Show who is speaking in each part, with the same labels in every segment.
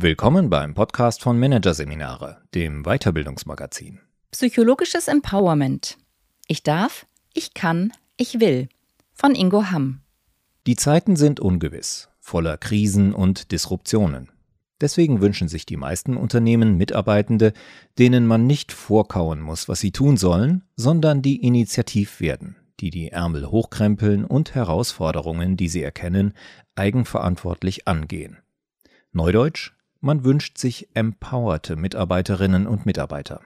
Speaker 1: Willkommen beim Podcast von Managerseminare, dem Weiterbildungsmagazin.
Speaker 2: Psychologisches Empowerment. Ich darf, ich kann, ich will. Von Ingo Hamm.
Speaker 1: Die Zeiten sind ungewiss, voller Krisen und Disruptionen. Deswegen wünschen sich die meisten Unternehmen Mitarbeitende, denen man nicht vorkauen muss, was sie tun sollen, sondern die initiativ werden, die die Ärmel hochkrempeln und Herausforderungen, die sie erkennen, eigenverantwortlich angehen. Neudeutsch, man wünscht sich empowerte Mitarbeiterinnen und Mitarbeiter.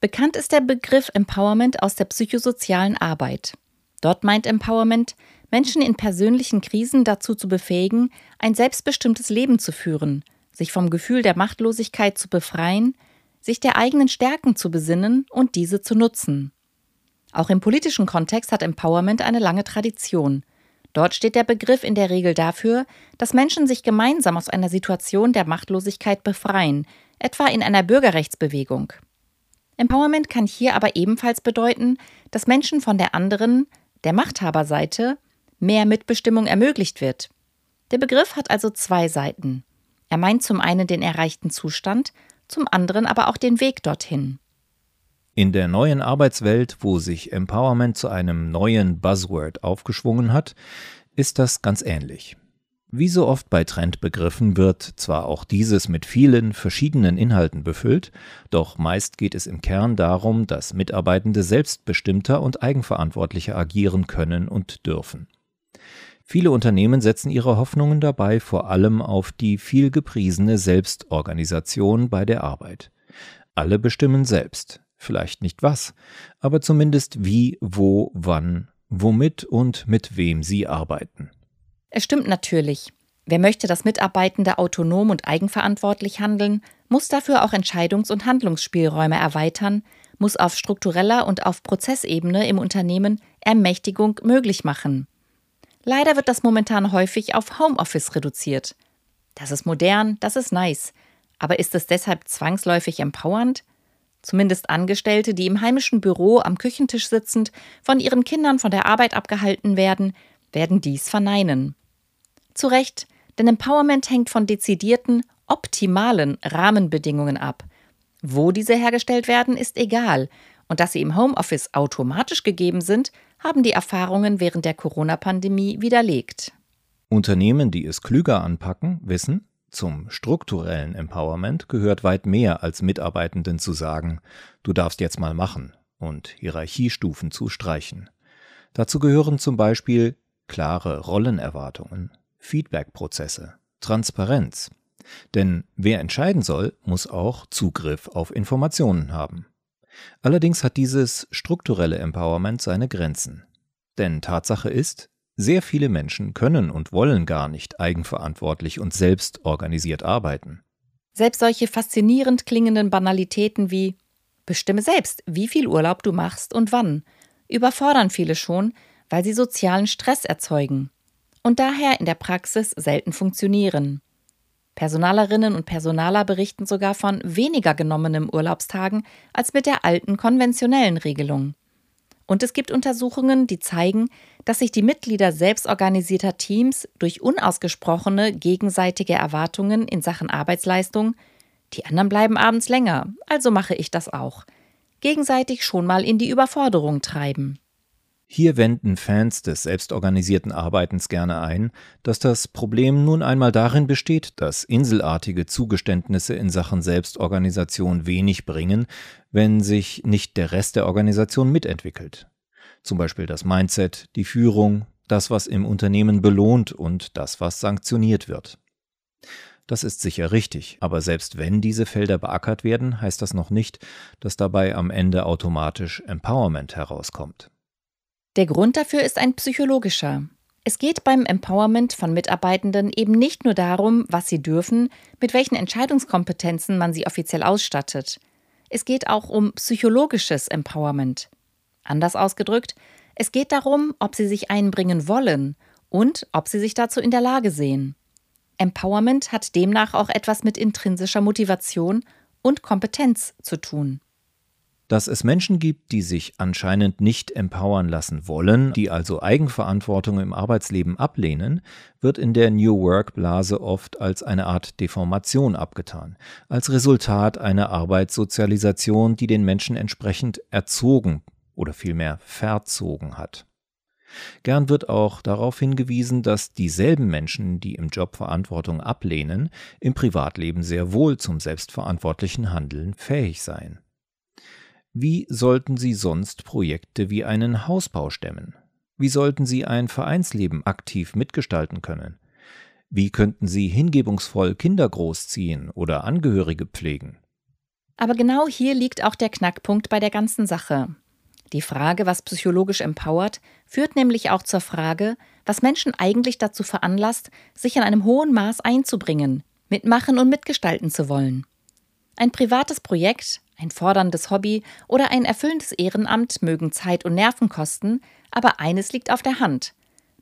Speaker 2: Bekannt ist der Begriff Empowerment aus der psychosozialen Arbeit. Dort meint Empowerment, Menschen in persönlichen Krisen dazu zu befähigen, ein selbstbestimmtes Leben zu führen, sich vom Gefühl der Machtlosigkeit zu befreien, sich der eigenen Stärken zu besinnen und diese zu nutzen. Auch im politischen Kontext hat Empowerment eine lange Tradition. Dort steht der Begriff in der Regel dafür, dass Menschen sich gemeinsam aus einer Situation der Machtlosigkeit befreien, etwa in einer Bürgerrechtsbewegung. Empowerment kann hier aber ebenfalls bedeuten, dass Menschen von der anderen, der Machthaberseite, mehr Mitbestimmung ermöglicht wird. Der Begriff hat also zwei Seiten. Er meint zum einen den erreichten Zustand, zum anderen aber auch den Weg dorthin.
Speaker 1: In der neuen Arbeitswelt, wo sich Empowerment zu einem neuen Buzzword aufgeschwungen hat, ist das ganz ähnlich. Wie so oft bei Trendbegriffen wird zwar auch dieses mit vielen verschiedenen Inhalten befüllt, doch meist geht es im Kern darum, dass Mitarbeitende selbstbestimmter und eigenverantwortlicher agieren können und dürfen. Viele Unternehmen setzen ihre Hoffnungen dabei vor allem auf die viel gepriesene Selbstorganisation bei der Arbeit. Alle bestimmen selbst, vielleicht nicht was, aber zumindest wie, wo, wann, womit und mit wem sie arbeiten.
Speaker 2: Es stimmt natürlich. Wer möchte, dass Mitarbeitende autonom und eigenverantwortlich handeln, muss dafür auch Entscheidungs- und Handlungsspielräume erweitern, muss auf struktureller und auf Prozessebene im Unternehmen Ermächtigung möglich machen. Leider wird das momentan häufig auf Homeoffice reduziert. Das ist modern, das ist nice. Aber ist es deshalb zwangsläufig empowernd? Zumindest Angestellte, die im heimischen Büro am Küchentisch sitzend von ihren Kindern von der Arbeit abgehalten werden, werden dies verneinen. Zu Recht, denn Empowerment hängt von dezidierten, optimalen Rahmenbedingungen ab. Wo diese hergestellt werden, ist egal. Und dass sie im Homeoffice automatisch gegeben sind, haben die Erfahrungen während der Corona-Pandemie widerlegt.
Speaker 1: Unternehmen, die es klüger anpacken, wissen, zum strukturellen Empowerment gehört weit mehr als Mitarbeitenden zu sagen, du darfst jetzt mal machen und Hierarchiestufen zu streichen. Dazu gehören zum Beispiel klare Rollenerwartungen, Feedbackprozesse, Transparenz. Denn wer entscheiden soll, muss auch Zugriff auf Informationen haben. Allerdings hat dieses strukturelle Empowerment seine Grenzen. Denn Tatsache ist, sehr viele Menschen können und wollen gar nicht eigenverantwortlich und selbst organisiert arbeiten.
Speaker 2: Selbst solche faszinierend klingenden Banalitäten wie Bestimme selbst, wie viel Urlaub du machst und wann, überfordern viele schon, weil sie sozialen Stress erzeugen und daher in der Praxis selten funktionieren. Personalerinnen und Personaler berichten sogar von weniger genommenen Urlaubstagen als mit der alten konventionellen Regelung. Und es gibt Untersuchungen, die zeigen, dass sich die Mitglieder selbstorganisierter Teams durch unausgesprochene gegenseitige Erwartungen in Sachen Arbeitsleistung, die anderen bleiben abends länger, also mache ich das auch, gegenseitig schon mal in die Überforderung treiben.
Speaker 1: Hier wenden Fans des selbstorganisierten Arbeitens gerne ein, dass das Problem nun einmal darin besteht, dass inselartige Zugeständnisse in Sachen Selbstorganisation wenig bringen, wenn sich nicht der Rest der Organisation mitentwickelt. Zum Beispiel das Mindset, die Führung, das, was im Unternehmen belohnt und das, was sanktioniert wird. Das ist sicher richtig, aber selbst wenn diese Felder beackert werden, heißt das noch nicht, dass dabei am Ende automatisch Empowerment herauskommt.
Speaker 2: Der Grund dafür ist ein psychologischer. Es geht beim Empowerment von Mitarbeitenden eben nicht nur darum, was sie dürfen, mit welchen Entscheidungskompetenzen man sie offiziell ausstattet. Es geht auch um psychologisches Empowerment. Anders ausgedrückt, es geht darum, ob sie sich einbringen wollen und ob sie sich dazu in der Lage sehen. Empowerment hat demnach auch etwas mit intrinsischer Motivation und Kompetenz zu tun.
Speaker 1: Dass es Menschen gibt, die sich anscheinend nicht empowern lassen wollen, die also Eigenverantwortung im Arbeitsleben ablehnen, wird in der New Work Blase oft als eine Art Deformation abgetan, als Resultat einer Arbeitssozialisation, die den Menschen entsprechend erzogen oder vielmehr verzogen hat. Gern wird auch darauf hingewiesen, dass dieselben Menschen, die im Job Verantwortung ablehnen, im Privatleben sehr wohl zum selbstverantwortlichen Handeln fähig seien. Wie sollten sie sonst Projekte wie einen Hausbau stemmen? Wie sollten sie ein Vereinsleben aktiv mitgestalten können? Wie könnten sie hingebungsvoll Kinder großziehen oder Angehörige pflegen?
Speaker 2: Aber genau hier liegt auch der Knackpunkt bei der ganzen Sache. Die Frage, was psychologisch empowert, führt nämlich auch zur Frage, was Menschen eigentlich dazu veranlasst, sich in einem hohen Maß einzubringen, mitmachen und mitgestalten zu wollen. Ein privates Projekt, ein forderndes Hobby oder ein erfüllendes Ehrenamt mögen Zeit und Nerven kosten, aber eines liegt auf der Hand.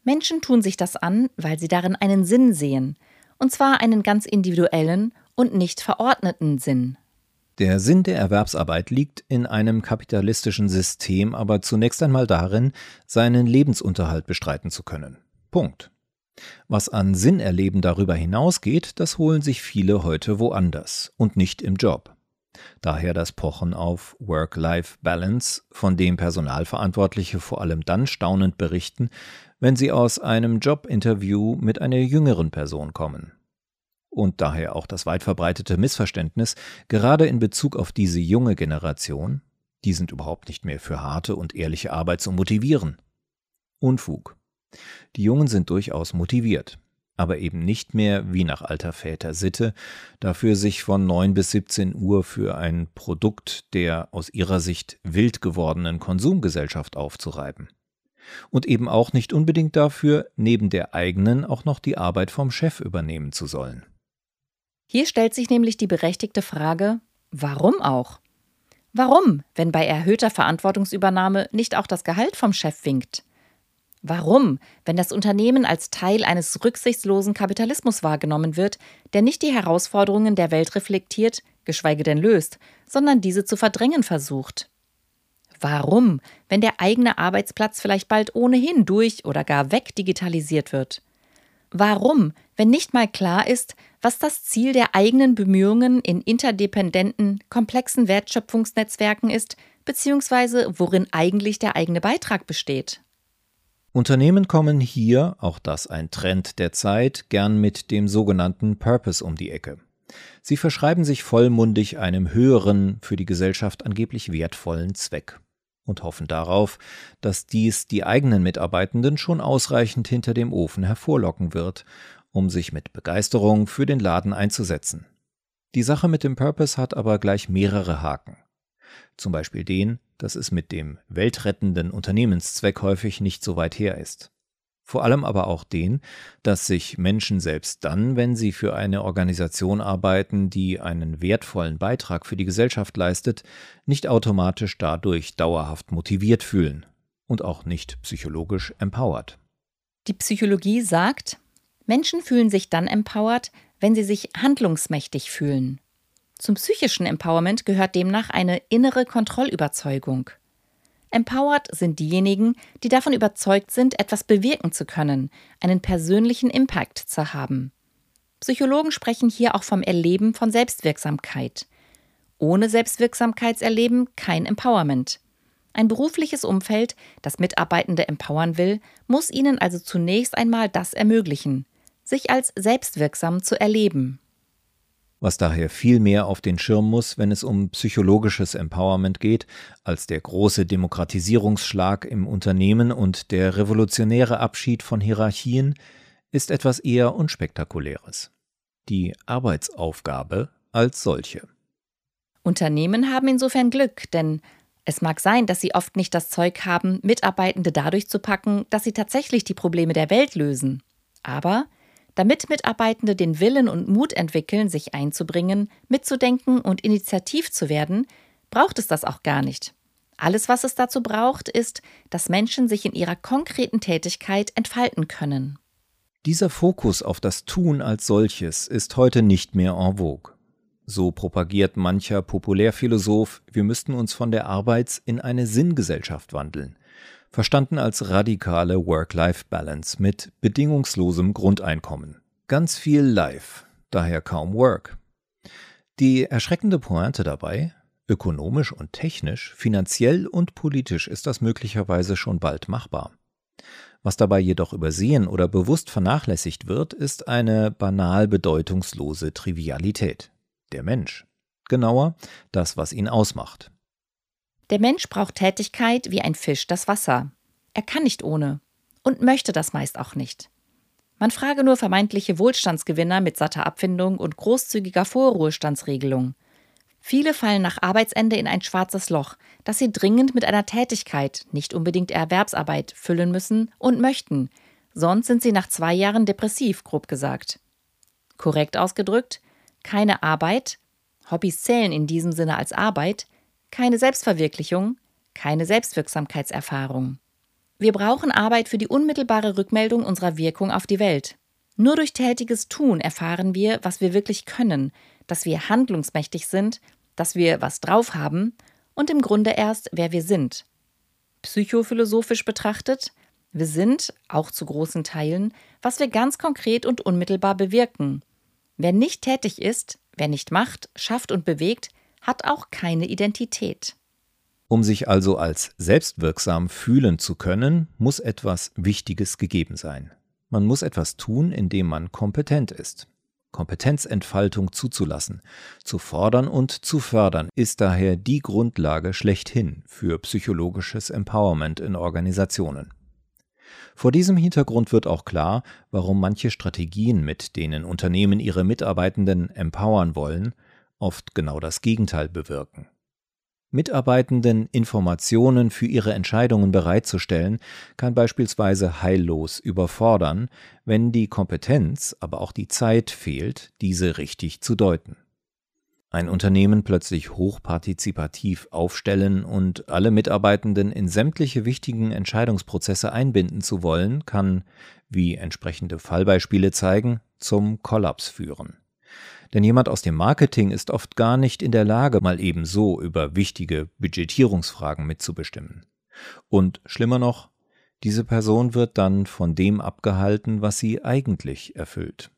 Speaker 2: Menschen tun sich das an, weil sie darin einen Sinn sehen, und zwar einen ganz individuellen und nicht verordneten Sinn.
Speaker 1: Der Sinn der Erwerbsarbeit liegt in einem kapitalistischen System aber zunächst einmal darin, seinen Lebensunterhalt bestreiten zu können. Punkt. Was an Sinnerleben darüber hinausgeht, das holen sich viele heute woanders und nicht im Job. Daher das Pochen auf Work-Life-Balance, von dem Personalverantwortliche vor allem dann staunend berichten, wenn sie aus einem Jobinterview mit einer jüngeren Person kommen. Und daher auch das weit verbreitete Missverständnis, gerade in Bezug auf diese junge Generation, die sind überhaupt nicht mehr für harte und ehrliche Arbeit zu motivieren. Unfug. Die Jungen sind durchaus motiviert aber eben nicht mehr wie nach alter Väter Sitte, dafür sich von 9 bis 17 Uhr für ein Produkt der aus ihrer Sicht wild gewordenen Konsumgesellschaft aufzureiben. Und eben auch nicht unbedingt dafür, neben der eigenen auch noch die Arbeit vom Chef übernehmen zu sollen.
Speaker 2: Hier stellt sich nämlich die berechtigte Frage, warum auch? Warum, wenn bei erhöhter Verantwortungsübernahme nicht auch das Gehalt vom Chef winkt? Warum, wenn das Unternehmen als Teil eines rücksichtslosen Kapitalismus wahrgenommen wird, der nicht die Herausforderungen der Welt reflektiert, geschweige denn löst, sondern diese zu verdrängen versucht? Warum, wenn der eigene Arbeitsplatz vielleicht bald ohnehin durch oder gar wegdigitalisiert wird? Warum, wenn nicht mal klar ist, was das Ziel der eigenen Bemühungen in interdependenten, komplexen Wertschöpfungsnetzwerken ist, beziehungsweise worin eigentlich der eigene Beitrag besteht?
Speaker 1: Unternehmen kommen hier, auch das ein Trend der Zeit, gern mit dem sogenannten Purpose um die Ecke. Sie verschreiben sich vollmundig einem höheren, für die Gesellschaft angeblich wertvollen Zweck und hoffen darauf, dass dies die eigenen Mitarbeitenden schon ausreichend hinter dem Ofen hervorlocken wird, um sich mit Begeisterung für den Laden einzusetzen. Die Sache mit dem Purpose hat aber gleich mehrere Haken. Zum Beispiel den, dass es mit dem weltrettenden Unternehmenszweck häufig nicht so weit her ist. Vor allem aber auch den, dass sich Menschen selbst dann, wenn sie für eine Organisation arbeiten, die einen wertvollen Beitrag für die Gesellschaft leistet, nicht automatisch dadurch dauerhaft motiviert fühlen und auch nicht psychologisch empowered.
Speaker 2: Die Psychologie sagt, Menschen fühlen sich dann empowered, wenn sie sich handlungsmächtig fühlen. Zum psychischen Empowerment gehört demnach eine innere Kontrollüberzeugung. Empowered sind diejenigen, die davon überzeugt sind, etwas bewirken zu können, einen persönlichen Impact zu haben. Psychologen sprechen hier auch vom Erleben von Selbstwirksamkeit. Ohne Selbstwirksamkeitserleben kein Empowerment. Ein berufliches Umfeld, das Mitarbeitende empowern will, muss ihnen also zunächst einmal das ermöglichen, sich als selbstwirksam zu erleben
Speaker 1: was daher viel mehr auf den Schirm muss, wenn es um psychologisches Empowerment geht, als der große Demokratisierungsschlag im Unternehmen und der revolutionäre Abschied von Hierarchien, ist etwas eher unspektakuläres. Die Arbeitsaufgabe als solche.
Speaker 2: Unternehmen haben insofern Glück, denn es mag sein, dass sie oft nicht das Zeug haben, Mitarbeitende dadurch zu packen, dass sie tatsächlich die Probleme der Welt lösen. Aber damit Mitarbeitende den Willen und Mut entwickeln, sich einzubringen, mitzudenken und initiativ zu werden, braucht es das auch gar nicht. Alles, was es dazu braucht, ist, dass Menschen sich in ihrer konkreten Tätigkeit entfalten können.
Speaker 1: Dieser Fokus auf das Tun als solches ist heute nicht mehr en vogue. So propagiert mancher Populärphilosoph, wir müssten uns von der Arbeits- in eine Sinngesellschaft wandeln, verstanden als radikale Work-Life-Balance mit bedingungslosem Grundeinkommen. Ganz viel Life, daher kaum Work. Die erschreckende Pointe dabei, ökonomisch und technisch, finanziell und politisch ist das möglicherweise schon bald machbar. Was dabei jedoch übersehen oder bewusst vernachlässigt wird, ist eine banal bedeutungslose Trivialität. Der Mensch. Genauer, das, was ihn ausmacht.
Speaker 2: Der Mensch braucht Tätigkeit wie ein Fisch das Wasser. Er kann nicht ohne und möchte das meist auch nicht. Man frage nur vermeintliche Wohlstandsgewinner mit satter Abfindung und großzügiger Vorruhestandsregelung. Viele fallen nach Arbeitsende in ein schwarzes Loch, das sie dringend mit einer Tätigkeit, nicht unbedingt Erwerbsarbeit, füllen müssen und möchten. Sonst sind sie nach zwei Jahren depressiv, grob gesagt. Korrekt ausgedrückt, keine Arbeit, Hobbys zählen in diesem Sinne als Arbeit, keine Selbstverwirklichung, keine Selbstwirksamkeitserfahrung. Wir brauchen Arbeit für die unmittelbare Rückmeldung unserer Wirkung auf die Welt. Nur durch tätiges Tun erfahren wir, was wir wirklich können, dass wir handlungsmächtig sind dass wir was drauf haben und im Grunde erst, wer wir sind. Psychophilosophisch betrachtet, wir sind, auch zu großen Teilen, was wir ganz konkret und unmittelbar bewirken. Wer nicht tätig ist, wer nicht macht, schafft und bewegt, hat auch keine Identität.
Speaker 1: Um sich also als selbstwirksam fühlen zu können, muss etwas Wichtiges gegeben sein. Man muss etwas tun, in dem man kompetent ist. Kompetenzentfaltung zuzulassen, zu fordern und zu fördern, ist daher die Grundlage schlechthin für psychologisches Empowerment in Organisationen. Vor diesem Hintergrund wird auch klar, warum manche Strategien, mit denen Unternehmen ihre Mitarbeitenden empowern wollen, oft genau das Gegenteil bewirken. Mitarbeitenden Informationen für ihre Entscheidungen bereitzustellen, kann beispielsweise heillos überfordern, wenn die Kompetenz, aber auch die Zeit fehlt, diese richtig zu deuten. Ein Unternehmen plötzlich hochpartizipativ aufstellen und alle Mitarbeitenden in sämtliche wichtigen Entscheidungsprozesse einbinden zu wollen, kann, wie entsprechende Fallbeispiele zeigen, zum Kollaps führen. Denn jemand aus dem Marketing ist oft gar nicht in der Lage, mal eben so über wichtige Budgetierungsfragen mitzubestimmen. Und schlimmer noch, diese Person wird dann von dem abgehalten, was sie eigentlich erfüllt.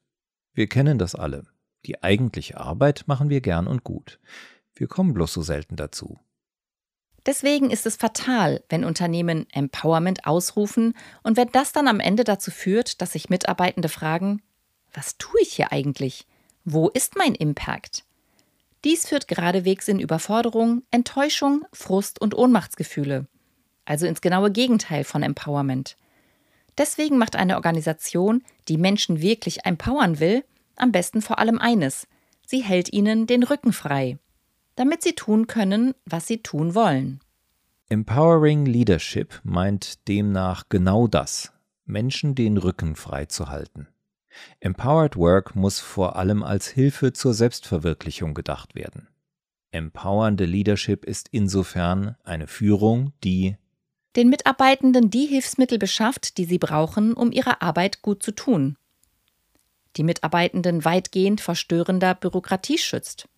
Speaker 1: Wir kennen das alle. Die eigentliche Arbeit machen wir gern und gut. Wir kommen bloß so selten dazu.
Speaker 2: Deswegen ist es fatal, wenn Unternehmen Empowerment ausrufen und wenn das dann am Ende dazu führt, dass sich Mitarbeitende fragen, was tue ich hier eigentlich? Wo ist mein Impact? Dies führt geradewegs in Überforderung, Enttäuschung, Frust und Ohnmachtsgefühle. Also ins genaue Gegenteil von Empowerment. Deswegen macht eine Organisation, die Menschen wirklich empowern will, am besten vor allem eines. Sie hält ihnen den Rücken frei, damit sie tun können, was sie tun wollen.
Speaker 1: Empowering Leadership meint demnach genau das, Menschen den Rücken frei zu halten. Empowered Work muss vor allem als Hilfe zur Selbstverwirklichung gedacht werden. Empowernde Leadership ist insofern eine Führung, die
Speaker 2: den Mitarbeitenden die Hilfsmittel beschafft, die sie brauchen, um ihre Arbeit gut zu tun. Die Mitarbeitenden weitgehend vor störender Bürokratie schützt.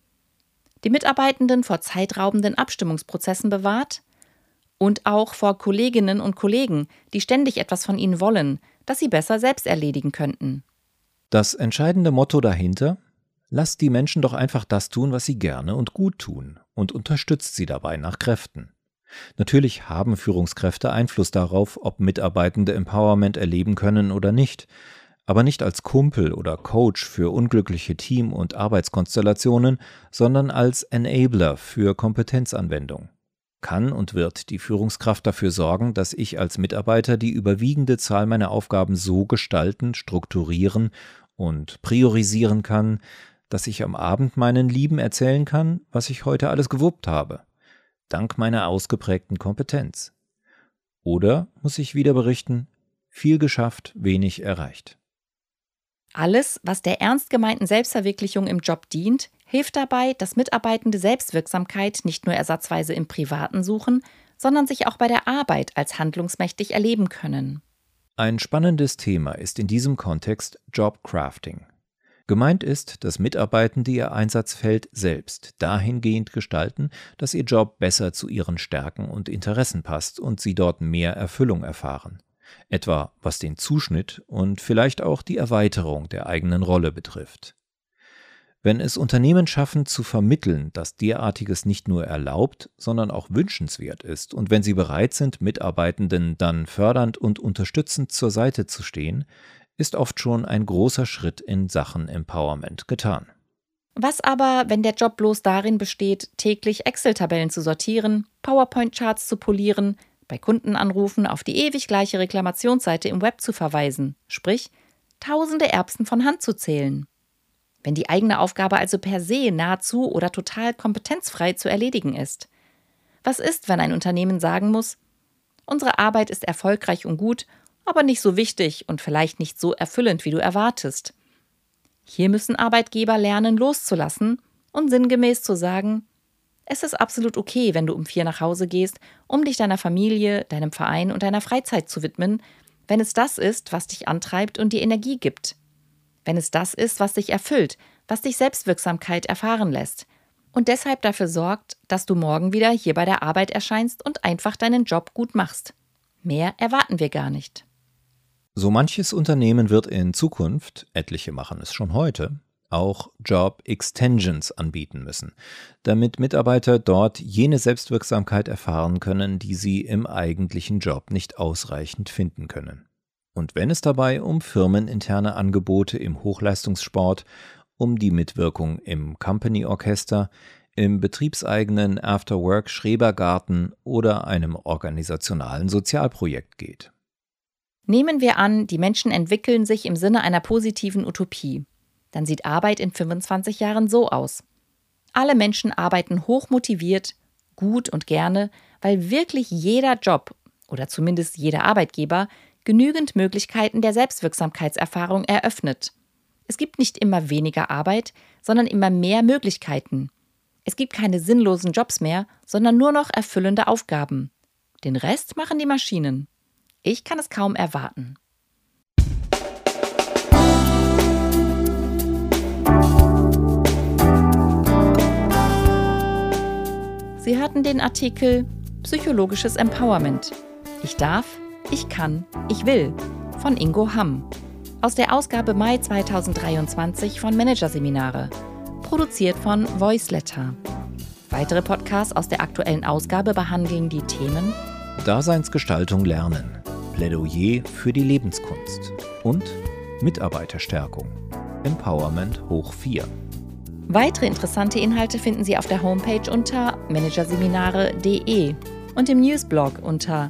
Speaker 2: Die Mitarbeitenden vor zeitraubenden Abstimmungsprozessen bewahrt und auch vor Kolleginnen und Kollegen, die ständig etwas von ihnen wollen, das sie besser selbst erledigen könnten.
Speaker 1: Das entscheidende Motto dahinter? Lasst die Menschen doch einfach das tun, was sie gerne und gut tun und unterstützt sie dabei nach Kräften. Natürlich haben Führungskräfte Einfluss darauf, ob Mitarbeitende Empowerment erleben können oder nicht, aber nicht als Kumpel oder Coach für unglückliche Team- und Arbeitskonstellationen, sondern als Enabler für Kompetenzanwendung. Kann und wird die Führungskraft dafür sorgen, dass ich als Mitarbeiter die überwiegende Zahl meiner Aufgaben so gestalten, strukturieren und priorisieren kann, dass ich am Abend meinen Lieben erzählen kann, was ich heute alles gewuppt habe, dank meiner ausgeprägten Kompetenz. Oder muss ich wieder berichten, viel geschafft, wenig erreicht.
Speaker 2: Alles, was der ernst gemeinten Selbstverwirklichung im Job dient, hilft dabei, dass Mitarbeitende Selbstwirksamkeit nicht nur ersatzweise im Privaten suchen, sondern sich auch bei der Arbeit als handlungsmächtig erleben können.
Speaker 1: Ein spannendes Thema ist in diesem Kontext Jobcrafting. Gemeint ist, dass Mitarbeitende ihr Einsatzfeld selbst dahingehend gestalten, dass ihr Job besser zu ihren Stärken und Interessen passt und sie dort mehr Erfüllung erfahren. Etwa was den Zuschnitt und vielleicht auch die Erweiterung der eigenen Rolle betrifft. Wenn es Unternehmen schaffen zu vermitteln, dass derartiges nicht nur erlaubt, sondern auch wünschenswert ist und wenn sie bereit sind, Mitarbeitenden dann fördernd und unterstützend zur Seite zu stehen, ist oft schon ein großer Schritt in Sachen Empowerment getan.
Speaker 2: Was aber, wenn der Job bloß darin besteht, täglich Excel-Tabellen zu sortieren, PowerPoint-Charts zu polieren, bei Kundenanrufen auf die ewig gleiche Reklamationsseite im Web zu verweisen, sprich, tausende Erbsen von Hand zu zählen? Wenn die eigene Aufgabe also per se nahezu oder total kompetenzfrei zu erledigen ist? Was ist, wenn ein Unternehmen sagen muss, unsere Arbeit ist erfolgreich und gut aber nicht so wichtig und vielleicht nicht so erfüllend, wie du erwartest. Hier müssen Arbeitgeber lernen, loszulassen und sinngemäß zu sagen, es ist absolut okay, wenn du um vier nach Hause gehst, um dich deiner Familie, deinem Verein und deiner Freizeit zu widmen, wenn es das ist, was dich antreibt und dir Energie gibt. Wenn es das ist, was dich erfüllt, was dich Selbstwirksamkeit erfahren lässt und deshalb dafür sorgt, dass du morgen wieder hier bei der Arbeit erscheinst und einfach deinen Job gut machst. Mehr erwarten wir gar nicht.
Speaker 1: So manches Unternehmen wird in Zukunft, etliche machen es schon heute, auch Job Extensions anbieten müssen, damit Mitarbeiter dort jene Selbstwirksamkeit erfahren können, die sie im eigentlichen Job nicht ausreichend finden können. Und wenn es dabei um firmeninterne Angebote im Hochleistungssport, um die Mitwirkung im Company Orchester, im betriebseigenen Afterwork Schrebergarten oder einem organisationalen Sozialprojekt geht.
Speaker 2: Nehmen wir an, die Menschen entwickeln sich im Sinne einer positiven Utopie. Dann sieht Arbeit in 25 Jahren so aus. Alle Menschen arbeiten hochmotiviert, gut und gerne, weil wirklich jeder Job oder zumindest jeder Arbeitgeber genügend Möglichkeiten der Selbstwirksamkeitserfahrung eröffnet. Es gibt nicht immer weniger Arbeit, sondern immer mehr Möglichkeiten. Es gibt keine sinnlosen Jobs mehr, sondern nur noch erfüllende Aufgaben. Den Rest machen die Maschinen. Ich kann es kaum erwarten. Sie hörten den Artikel Psychologisches Empowerment. Ich darf, ich kann, ich will von Ingo Hamm aus der Ausgabe Mai 2023 von Managerseminare, produziert von Voiceletter. Weitere Podcasts aus der aktuellen Ausgabe behandeln die Themen
Speaker 1: Daseinsgestaltung lernen, Plädoyer für die Lebenskunst und Mitarbeiterstärkung. Empowerment hoch 4.
Speaker 2: Weitere interessante Inhalte finden Sie auf der Homepage unter managerseminare.de und im Newsblog unter